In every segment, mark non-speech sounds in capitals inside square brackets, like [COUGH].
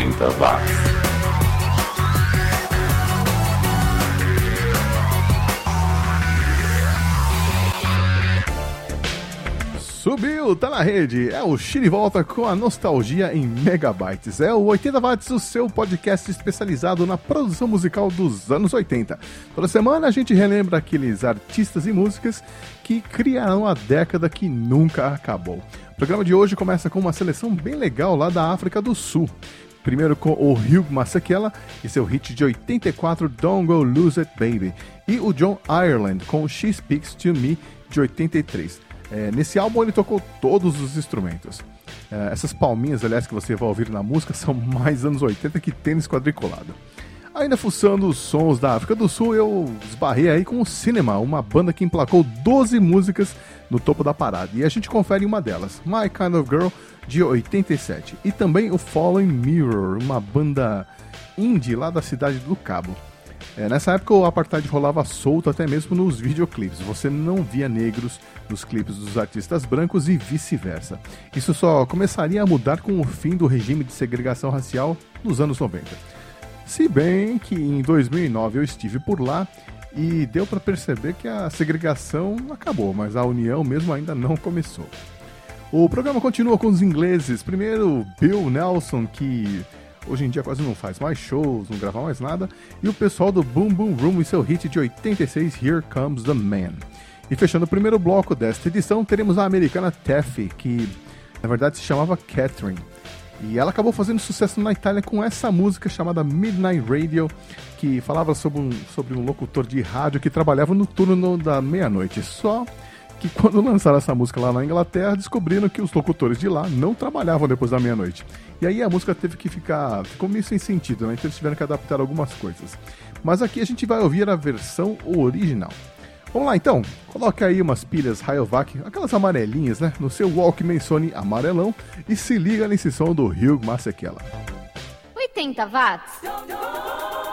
80 watts. Subiu, tá na rede. É o Chile volta com a nostalgia em megabytes. É o 80 watts, o seu podcast especializado na produção musical dos anos 80. Toda semana a gente relembra aqueles artistas e músicas que criaram a década que nunca acabou. O programa de hoje começa com uma seleção bem legal lá da África do Sul. Primeiro com o Hugh Masekela e seu hit de 84 Don't Go Lose It Baby. E o John Ireland com She Speaks to Me de 83. É, nesse álbum ele tocou todos os instrumentos. É, essas palminhas, aliás, que você vai ouvir na música [LAUGHS] são mais anos 80 que tênis quadriculado. Ainda fuçando os sons da África do Sul, eu esbarrei aí com o Cinema, uma banda que emplacou 12 músicas no topo da parada. E a gente confere uma delas, My Kind of Girl, de 87. E também o Fallen Mirror, uma banda indie lá da cidade do Cabo. É, nessa época o apartheid rolava solto até mesmo nos videoclipes. Você não via negros nos clipes dos artistas brancos e vice-versa. Isso só começaria a mudar com o fim do regime de segregação racial nos anos 90. Se bem que em 2009 eu estive por lá e deu para perceber que a segregação acabou, mas a união mesmo ainda não começou. O programa continua com os ingleses. Primeiro, Bill Nelson, que hoje em dia quase não faz mais shows, não grava mais nada, e o pessoal do Boom Boom Room e seu hit de 86, Here Comes the Man. E fechando o primeiro bloco desta edição, teremos a americana Taffy, que na verdade se chamava Catherine. E ela acabou fazendo sucesso na Itália com essa música chamada Midnight Radio, que falava sobre um, sobre um locutor de rádio que trabalhava no turno da meia-noite. Só que quando lançaram essa música lá na Inglaterra, descobriram que os locutores de lá não trabalhavam depois da meia-noite. E aí a música teve que ficar. ficou meio sem sentido, né? Então eles tiveram que adaptar algumas coisas. Mas aqui a gente vai ouvir a versão original. Vamos lá então, coloque aí umas pilhas Rayovac, aquelas amarelinhas, né? No seu Walkman Sony amarelão e se liga nesse som do Hugh Masekela. 80 watts.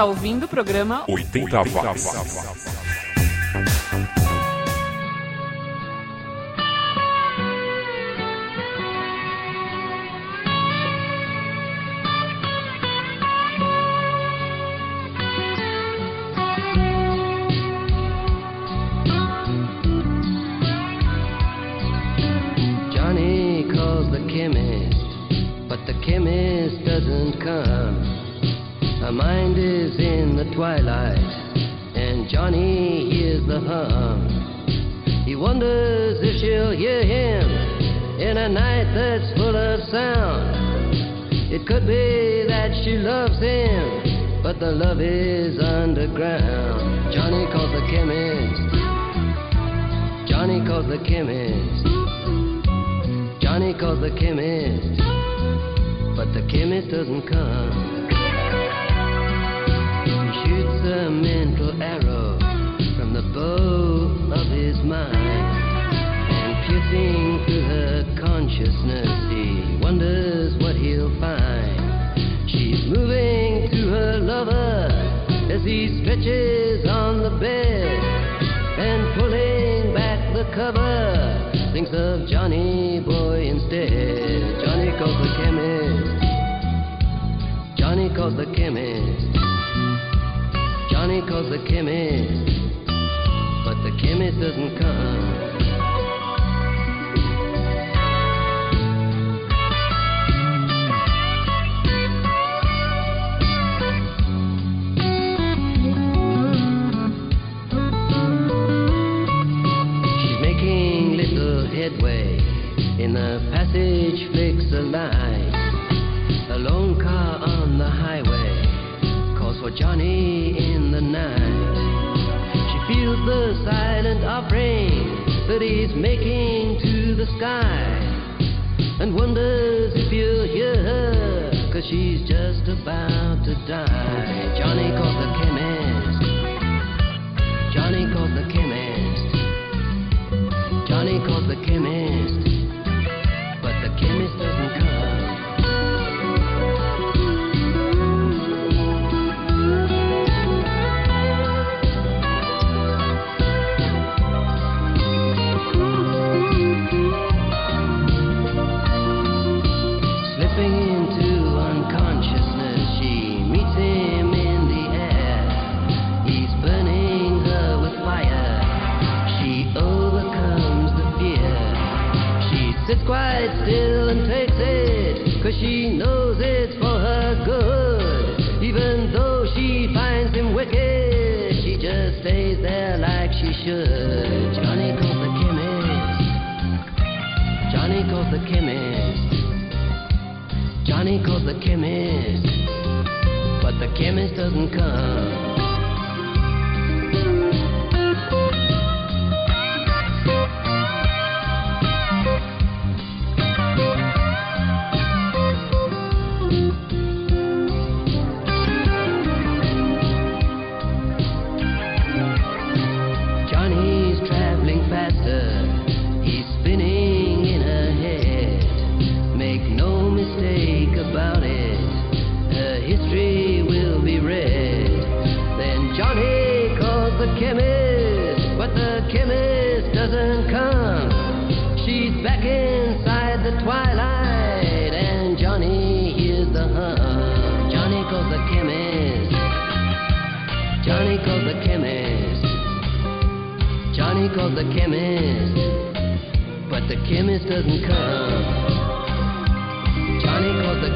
Está ouvindo o programa 80 watts. Love is underground. Johnny calls the chemist. Johnny calls the chemist. Johnny calls the chemist, but the chemist doesn't come. He shoots a mental arrow from the bow of his mind, and piercing through her consciousness, he wonders what he'll find. She's moving to her lover as he stretches on the bed and pulling back the cover. Thinks of Johnny Boy instead. Johnny calls the chemist. Johnny calls the chemist. Johnny calls the chemist. But the chemist doesn't come. For Johnny in the night. She feels the silent offering that he's making to the sky and wonders if you'll hear her, cause she's just about to die. Johnny calls the chemist. Johnny calls the chemist. Johnny calls the chemist,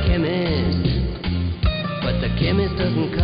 chemist, but the chemist doesn't come.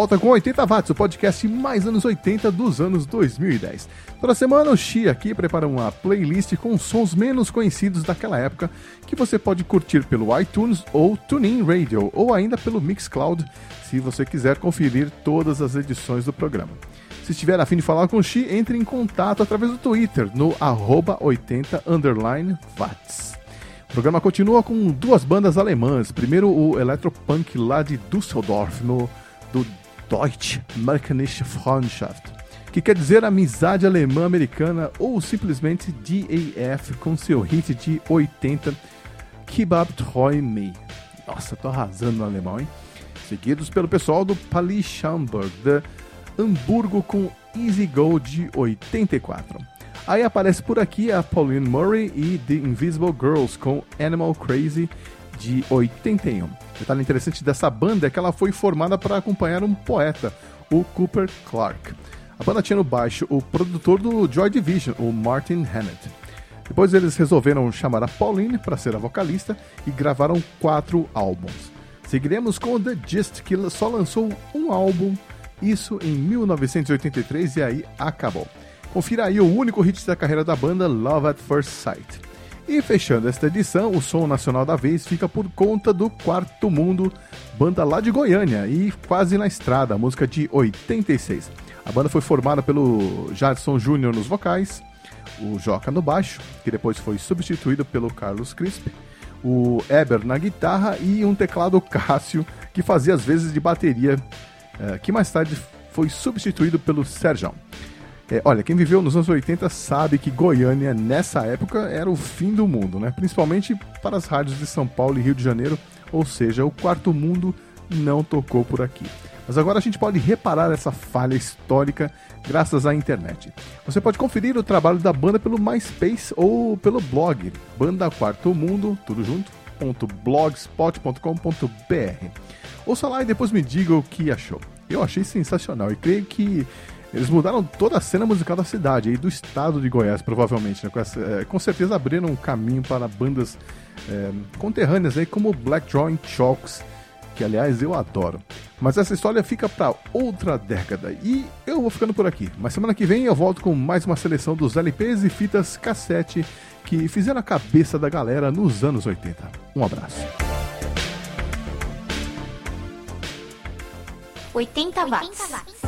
Volta com 80 Watts, o podcast mais anos 80 dos anos 2010. Toda semana o Xi aqui prepara uma playlist com sons menos conhecidos daquela época que você pode curtir pelo iTunes ou TuneIn Radio ou ainda pelo Mixcloud, se você quiser conferir todas as edições do programa. Se estiver afim de falar com o Xi, entre em contato através do Twitter no arroba 80 underline watts. O programa continua com duas bandas alemãs. Primeiro o electropunk lá de Düsseldorf, no, do Deutsche Mechanische Freundschaft, que quer dizer amizade alemã-americana ou simplesmente DAF com seu hit de 80 Kebab Treu Me. Nossa, tô arrasando no alemão, hein? Seguidos pelo pessoal do Pali Schamburg, de Hamburgo com Easy Go de 84. Aí aparece por aqui a Pauline Murray e The Invisible Girls com Animal Crazy de 81. Detalhe interessante dessa banda é que ela foi formada para acompanhar um poeta, o Cooper Clark. A banda tinha no baixo o produtor do Joy Division, o Martin Hannett. Depois eles resolveram chamar a Pauline para ser a vocalista e gravaram quatro álbuns. Seguiremos com The Gist, que só lançou um álbum, isso em 1983 e aí acabou. Confira aí o único hit da carreira da banda, Love at First Sight. E fechando esta edição, o som nacional da vez fica por conta do Quarto Mundo, banda lá de Goiânia e quase na estrada, música de 86. A banda foi formada pelo Jadson Júnior nos vocais, o Joca no baixo, que depois foi substituído pelo Carlos Crisp, o Eber na guitarra e um teclado Cássio, que fazia as vezes de bateria, eh, que mais tarde foi substituído pelo Sérgio. É, olha, quem viveu nos anos 80 sabe que Goiânia, nessa época, era o fim do mundo, né? Principalmente para as rádios de São Paulo e Rio de Janeiro, ou seja, o quarto mundo não tocou por aqui. Mas agora a gente pode reparar essa falha histórica graças à internet. Você pode conferir o trabalho da banda pelo MySpace ou pelo blog Banda Quarto Mundo, tudo junto, .blogspot.com.br. Ouça lá e depois me diga o que achou. Eu achei sensacional e creio que eles mudaram toda a cena musical da cidade e do estado de Goiás, provavelmente. Né? Com, essa, é, com, certeza abriram um caminho para bandas é, conterrâneas aí, como Black Drawing Chalks, que aliás eu adoro. Mas essa história fica para outra década e eu vou ficando por aqui. Mas semana que vem eu volto com mais uma seleção dos LPs e fitas cassete que fizeram a cabeça da galera nos anos 80. Um abraço. 80 watts. Der neue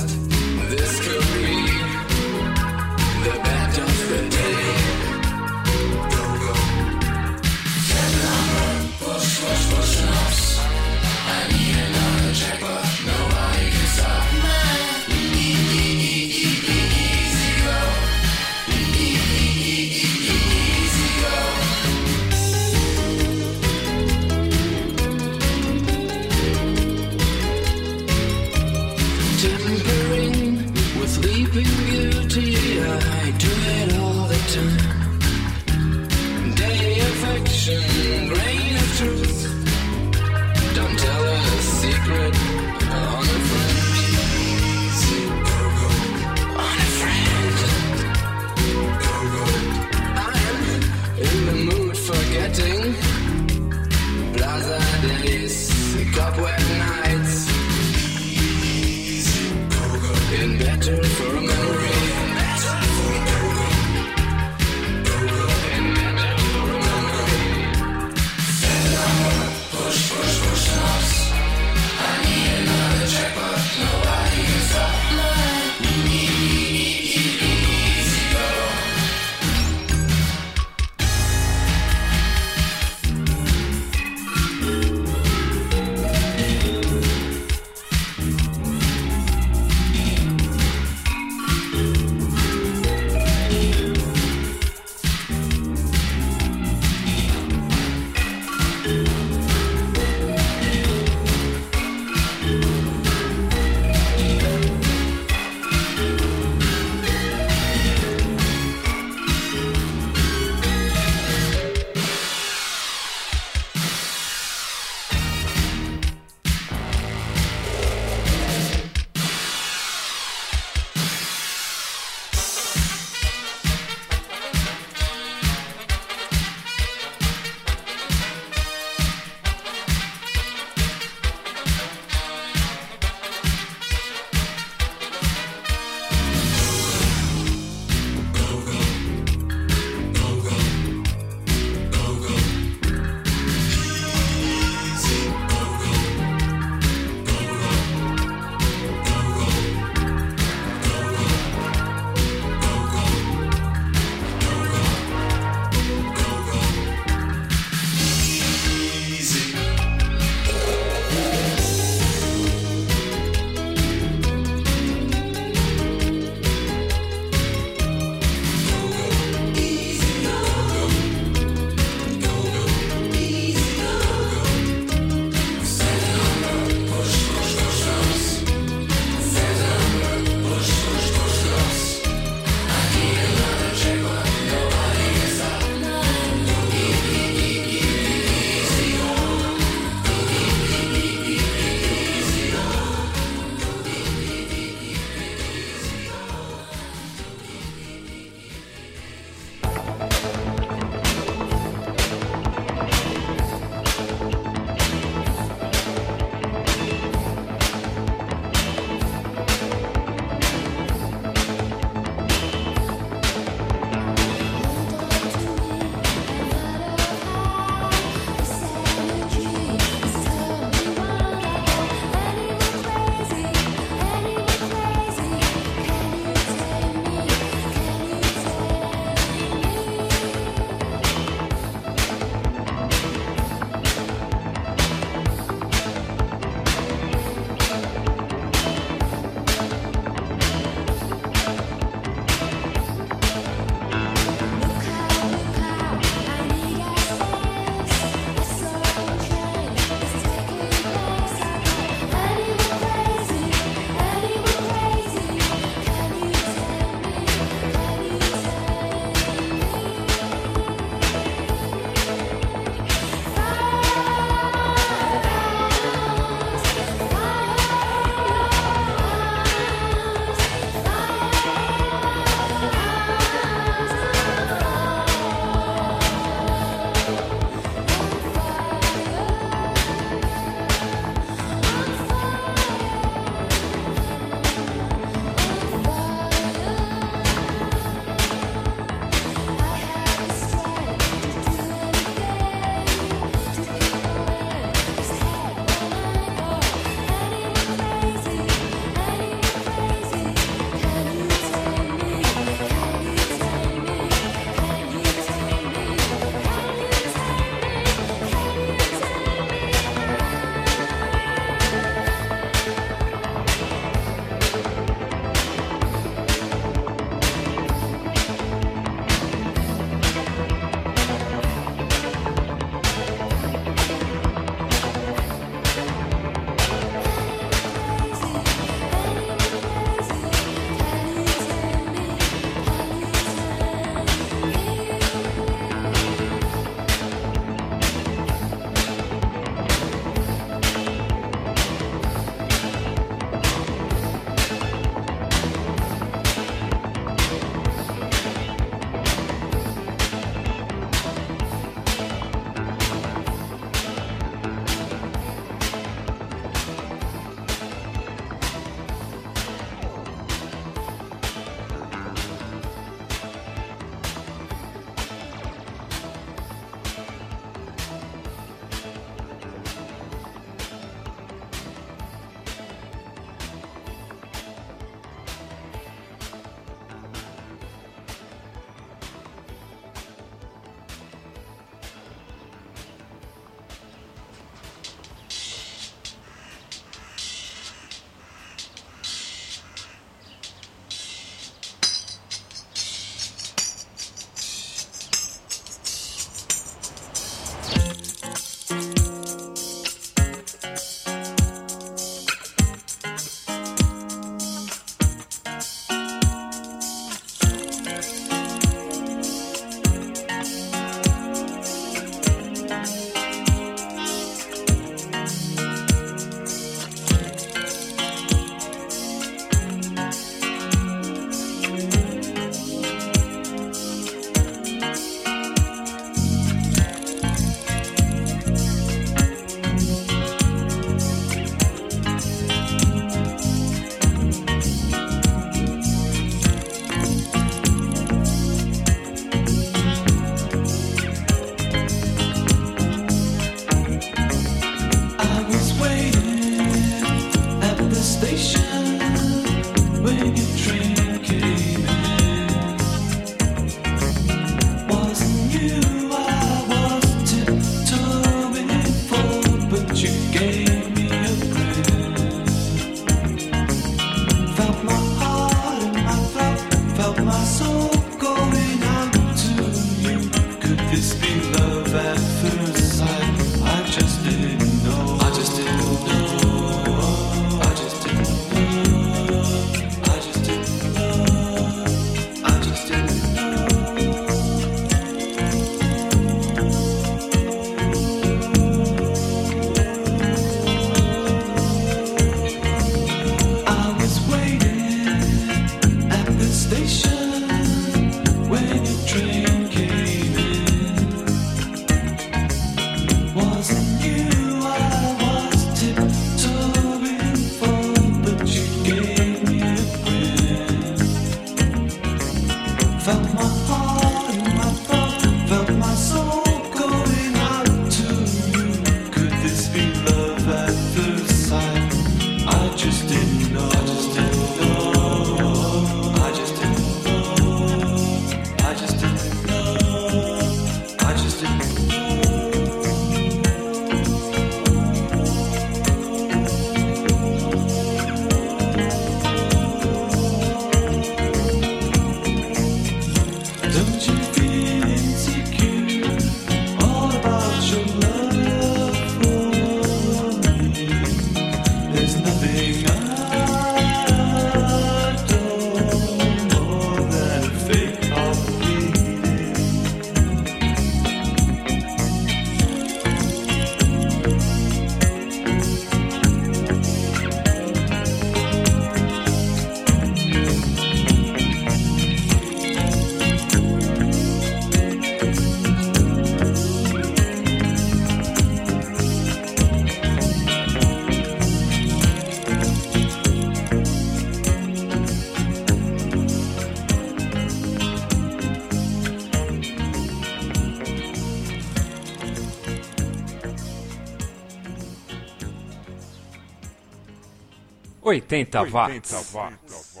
80, watts. watts.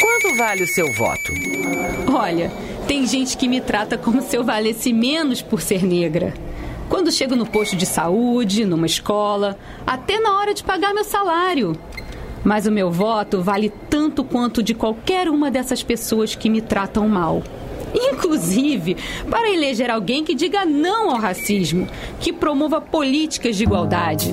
Quanto vale o seu voto? Olha, tem gente que me trata como se eu valesse menos por ser negra. Quando chego no posto de saúde, numa escola, até na hora de pagar meu salário. Mas o meu voto vale tanto quanto de qualquer uma dessas pessoas que me tratam mal. Inclusive, para eleger alguém que diga não ao racismo, que promova políticas de igualdade.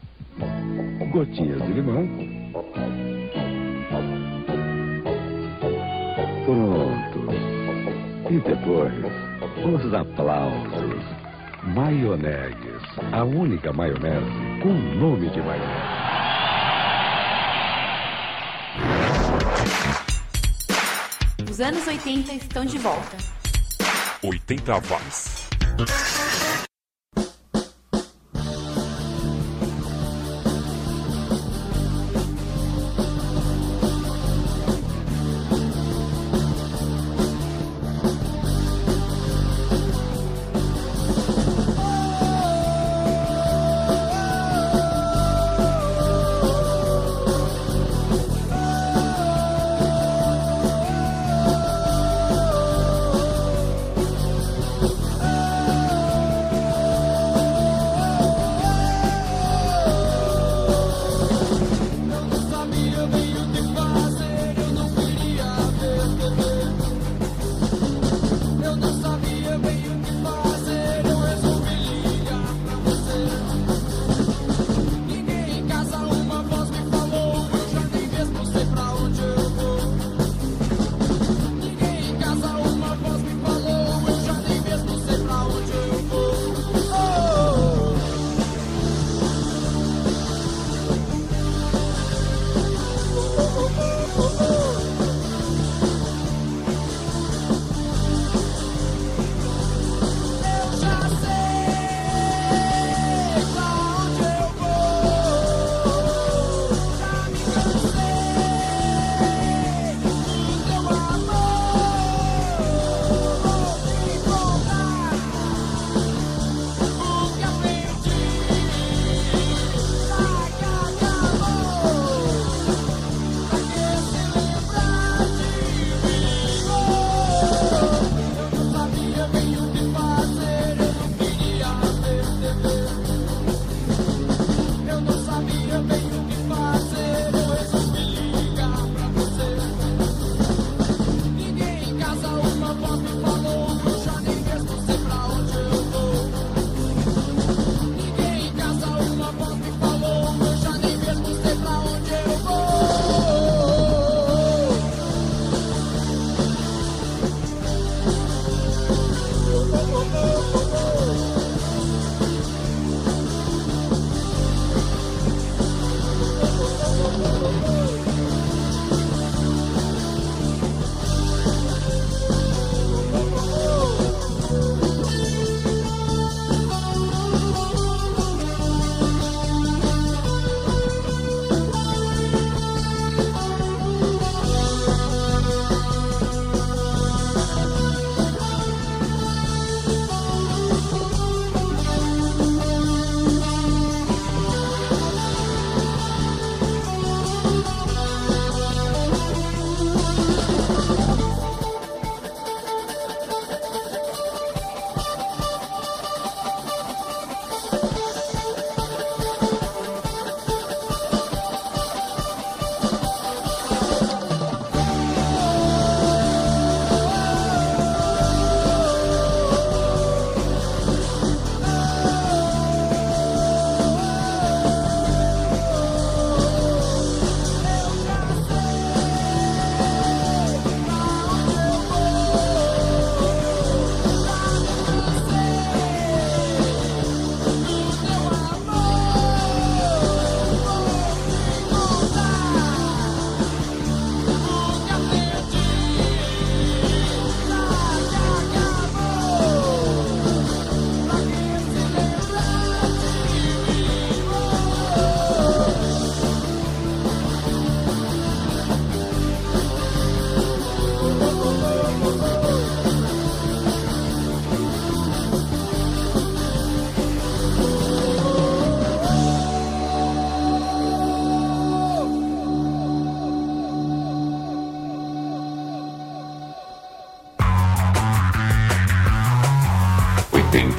Gotinhas de limão. Pronto. E depois, os aplausos. Maionegues. A única maionese com nome de maionese. Os anos 80 estão de volta. 80 watts.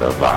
80 watts.